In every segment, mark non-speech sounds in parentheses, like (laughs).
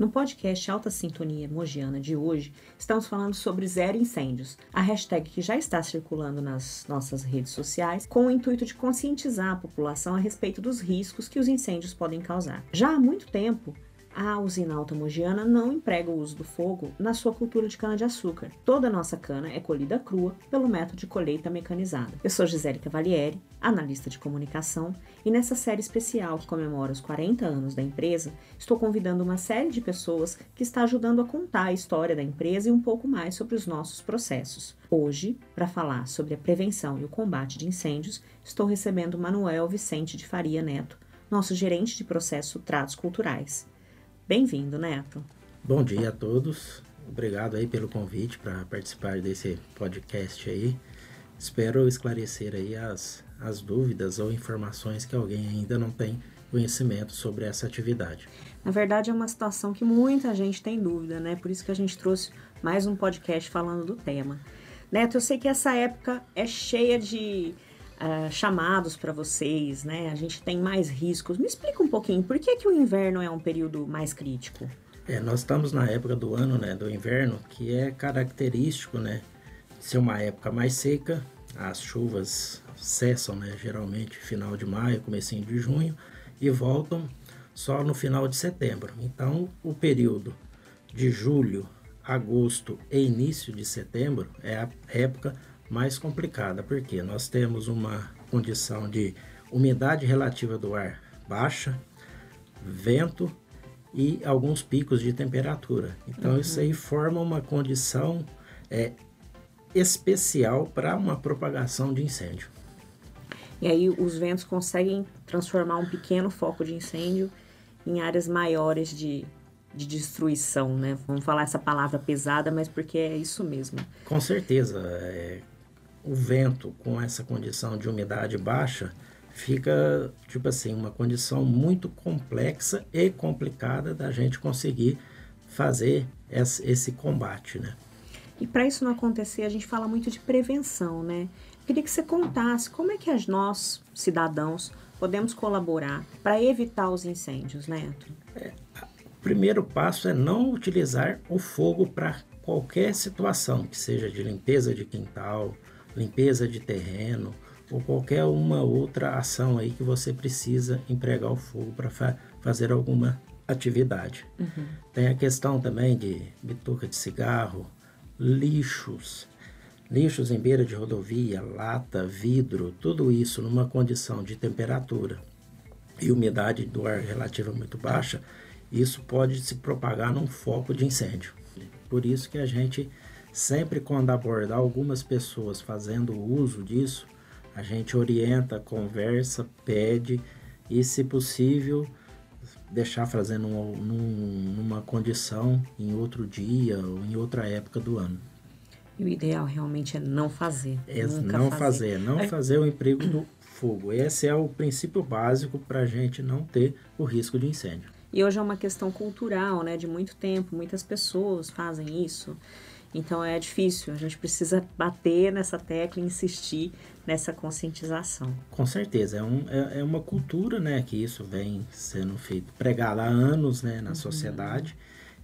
No podcast Alta Sintonia Mogiana de hoje, estamos falando sobre zero incêndios, a hashtag que já está circulando nas nossas redes sociais, com o intuito de conscientizar a população a respeito dos riscos que os incêndios podem causar. Já há muito tempo, a usina Alta Mogiana não emprega o uso do fogo na sua cultura de cana-de-açúcar. Toda a nossa cana é colhida crua pelo método de colheita mecanizada. Eu sou Gisele Cavalieri, analista de comunicação, e nessa série especial que comemora os 40 anos da empresa, estou convidando uma série de pessoas que está ajudando a contar a história da empresa e um pouco mais sobre os nossos processos. Hoje, para falar sobre a prevenção e o combate de incêndios, estou recebendo Manuel Vicente de Faria Neto, nosso gerente de processo Tratos Culturais. Bem-vindo, Neto. Bom dia a todos. Obrigado aí pelo convite para participar desse podcast aí. Espero esclarecer aí as, as dúvidas ou informações que alguém ainda não tem conhecimento sobre essa atividade. Na verdade, é uma situação que muita gente tem dúvida, né? Por isso que a gente trouxe mais um podcast falando do tema. Neto, eu sei que essa época é cheia de uh, chamados para vocês, né? A gente tem mais riscos. Me explica um pouquinho, por que, que o inverno é um período mais crítico? É, nós estamos na época do ano, né, do inverno, que é característico, né, ser uma época mais seca, as chuvas cessam, né, geralmente final de maio, comecinho de junho, e voltam só no final de setembro. Então, o período de julho, agosto e início de setembro é a época mais complicada, porque nós temos uma condição de umidade relativa do ar baixa, vento e alguns picos de temperatura. Então uhum. isso aí forma uma condição é, especial para uma propagação de incêndio. E aí os ventos conseguem transformar um pequeno foco de incêndio em áreas maiores de, de destruição, né? Vamos falar essa palavra pesada, mas porque é isso mesmo. Com certeza. É, o vento com essa condição de umidade baixa fica, tipo assim, uma condição muito complexa e complicada da gente conseguir fazer esse combate, né? E para isso não acontecer, a gente fala muito de prevenção, né? Eu queria que você contasse como é que nós, cidadãos, podemos colaborar para evitar os incêndios, Neto? É, o primeiro passo é não utilizar o fogo para qualquer situação, que seja de limpeza de quintal, limpeza de terreno ou qualquer uma outra ação aí que você precisa empregar o fogo para fa fazer alguma atividade. Uhum. Tem a questão também de bituca de cigarro, lixos, lixos em beira de rodovia, lata, vidro, tudo isso numa condição de temperatura e umidade do ar relativa muito baixa, isso pode se propagar num foco de incêndio. Por isso que a gente Sempre quando abordar algumas pessoas fazendo uso disso, a gente orienta, conversa, pede e, se possível, deixar fazendo num, numa condição em outro dia ou em outra época do ano. E o ideal realmente é não fazer. É não fazer, fazer não fazer o emprego do fogo. Esse é o princípio básico para a gente não ter o risco de incêndio. E hoje é uma questão cultural, né? De muito tempo, muitas pessoas fazem isso. Então é difícil, a gente precisa bater nessa tecla e insistir nessa conscientização. Com certeza, é, um, é, é uma cultura né, que isso vem sendo feito, pregado há anos né, na uhum. sociedade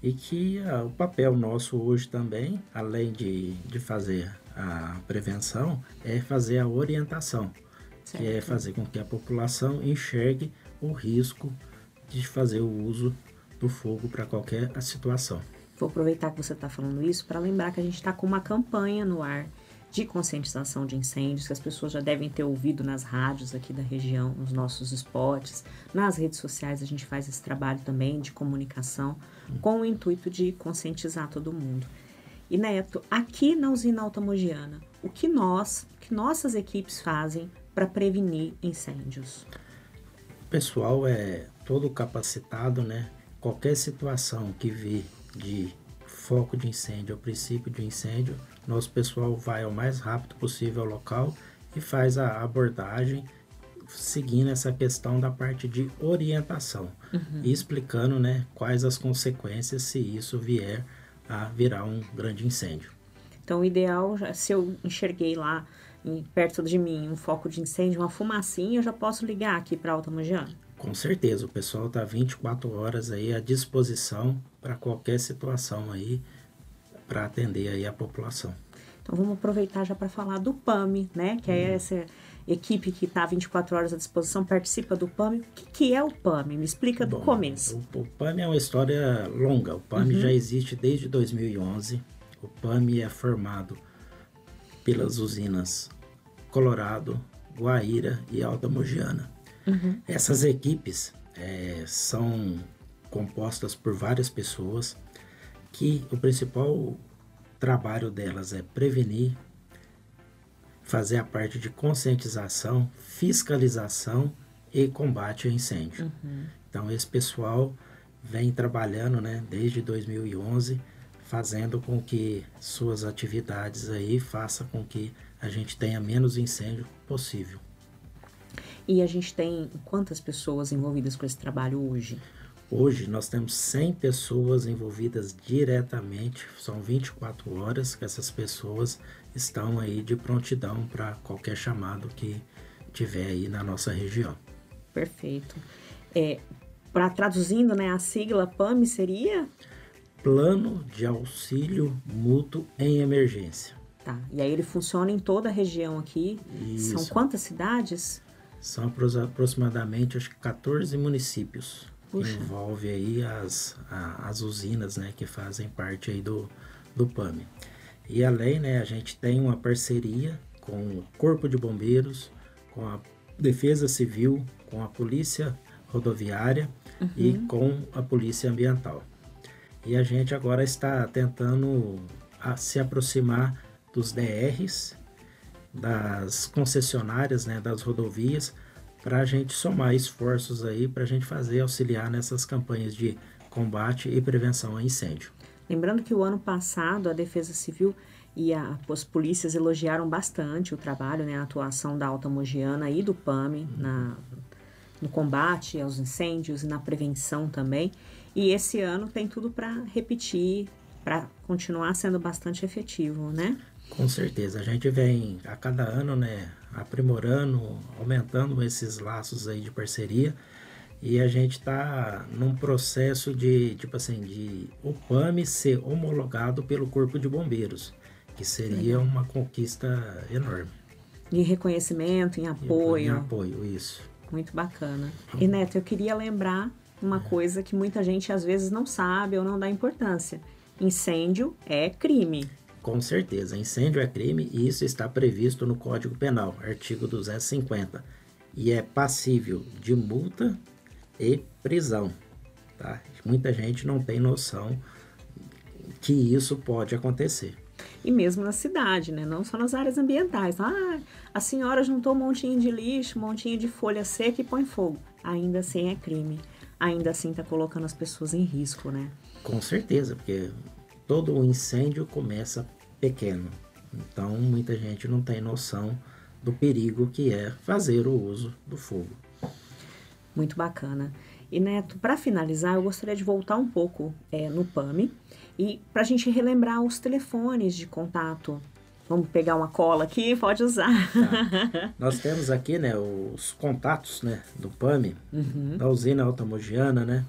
e que uh, o papel nosso hoje também, além de, de fazer a prevenção, é fazer a orientação, certo. que é fazer com que a população enxergue o risco de fazer o uso do fogo para qualquer situação. Vou aproveitar que você está falando isso para lembrar que a gente está com uma campanha no ar de conscientização de incêndios, que as pessoas já devem ter ouvido nas rádios aqui da região, nos nossos spots, nas redes sociais a gente faz esse trabalho também de comunicação com o intuito de conscientizar todo mundo. E Neto, aqui na usina Altamogiana, o que nós, o que nossas equipes fazem para prevenir incêndios? O pessoal é todo capacitado, né? Qualquer situação que vir de foco de incêndio, ao princípio de incêndio, nosso pessoal vai o mais rápido possível ao local e faz a abordagem seguindo essa questão da parte de orientação uhum. e explicando né, quais as consequências se isso vier a virar um grande incêndio. Então, o ideal, se eu enxerguei lá perto de mim um foco de incêndio, uma fumacinha, eu já posso ligar aqui para Alta Mogiana? Com certeza, o pessoal está 24 horas aí à disposição para qualquer situação aí, para atender aí a população. Então vamos aproveitar já para falar do PAMI, né? Que é hum. essa equipe que está 24 horas à disposição, participa do PAMI. O que, que é o PAMI? Me explica do Bom, começo. O, o, PAMI é uma história longa. O PAMI uhum. já existe desde 2011. O PAMI é formado pelas usinas Colorado, Guaíra e Alta Mogiana. Uhum. Essas equipes é, são compostas por várias pessoas que o principal trabalho delas é prevenir, fazer a parte de conscientização, fiscalização e combate ao incêndio. Uhum. Então esse pessoal vem trabalhando, né, desde 2011, fazendo com que suas atividades aí faça com que a gente tenha menos incêndio possível. E a gente tem quantas pessoas envolvidas com esse trabalho hoje? Hoje nós temos 100 pessoas envolvidas diretamente, são 24 horas que essas pessoas estão aí de prontidão para qualquer chamado que tiver aí na nossa região. Perfeito. É, para traduzindo, né, a sigla PAM seria? Plano de Auxílio Mútuo em Emergência. Tá. E aí ele funciona em toda a região aqui. Isso. São quantas cidades? São aproximadamente acho que 14 municípios. Puxa. envolve aí as, a, as usinas né, que fazem parte aí do, do PAMI. E além, né, a gente tem uma parceria com o Corpo de Bombeiros, com a Defesa Civil, com a Polícia Rodoviária uhum. e com a Polícia Ambiental. E a gente agora está tentando a, se aproximar dos DRs, das concessionárias, né, das rodovias, para a gente somar esforços aí para a gente fazer auxiliar nessas campanhas de combate e prevenção a incêndio. Lembrando que o ano passado a Defesa Civil e a, as polícias elogiaram bastante o trabalho, né, a atuação da Alta Mogiana e do PAMI uhum. na, no combate aos incêndios e na prevenção também. E esse ano tem tudo para repetir, para continuar sendo bastante efetivo, né? Com certeza, a gente vem a cada ano, né, aprimorando, aumentando esses laços aí de parceria e a gente está num processo de, tipo assim, de o PAMI ser homologado pelo Corpo de Bombeiros, que seria uma conquista enorme. Em reconhecimento, em apoio. Em apoio, isso. Muito bacana. E Neto, eu queria lembrar uma coisa que muita gente às vezes não sabe ou não dá importância. Incêndio é crime. Com certeza, incêndio é crime e isso está previsto no Código Penal, artigo 250, e é passível de multa e prisão. Tá? Muita gente não tem noção que isso pode acontecer. E mesmo na cidade, né? não só nas áreas ambientais. Ah, a senhora juntou um montinho de lixo, um montinho de folha seca e põe fogo. Ainda assim é crime. Ainda assim está colocando as pessoas em risco, né? Com certeza, porque todo o incêndio começa pequeno. Então, muita gente não tem noção do perigo que é fazer o uso do fogo. Muito bacana. E Neto, para finalizar, eu gostaria de voltar um pouco é, no PAMI e para a gente relembrar os telefones de contato. Vamos pegar uma cola aqui, pode usar. Tá. (laughs) Nós temos aqui, né, os contatos, né, do PAMI, uhum. da usina Altamogiana, né?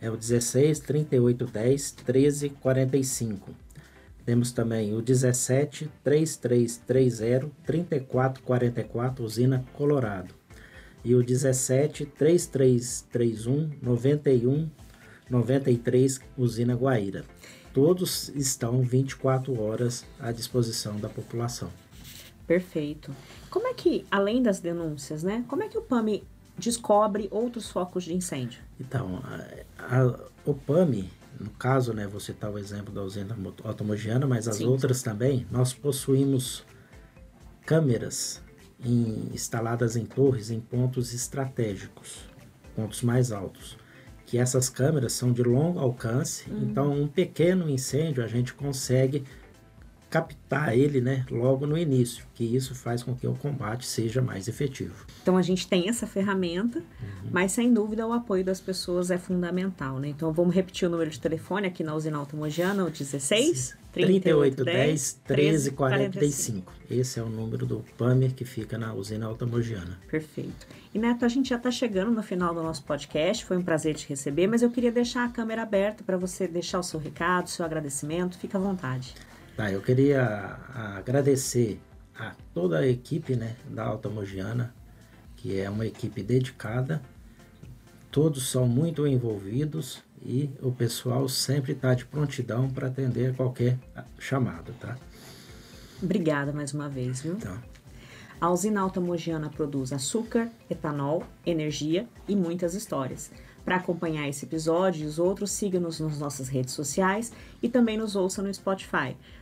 É o 16 38 10 13 45. Temos também o 17 3330 3444 usina Colorado. E o 17 3331 91 93 usina Guaíra. Todos estão 24 horas à disposição da população. Perfeito. Como é que, além das denúncias, né? Como é que o PAMI descobre outros focos de incêndio? Então, a, a, o PAMI no caso, né, você está o exemplo da usina automogiana, mas as Sim. outras também, nós possuímos câmeras em, instaladas em torres em pontos estratégicos, pontos mais altos. Que essas câmeras são de longo alcance, uhum. então um pequeno incêndio a gente consegue captar ele né, logo no início, que isso faz com que o combate seja mais efetivo. Então a gente tem essa ferramenta, uhum. mas sem dúvida o apoio das pessoas é fundamental. Né? Então vamos repetir o número de telefone aqui na usina Automogiana, o 16 3810 1345. Esse é o número do PAMER que fica na usina Automogiana. Perfeito. E Neto, a gente já está chegando no final do nosso podcast, foi um prazer te receber, mas eu queria deixar a câmera aberta para você deixar o seu recado, o seu agradecimento, fica à vontade. Tá, eu queria agradecer a toda a equipe né, da Alta Mogiana, que é uma equipe dedicada, todos são muito envolvidos e o pessoal sempre está de prontidão para atender qualquer chamado, tá? Obrigada mais uma vez, viu? Tá. A usina Alta Mogiana produz açúcar, etanol, energia e muitas histórias. Para acompanhar esse episódio e os outros, siga-nos nas nossas redes sociais e também nos ouça no Spotify.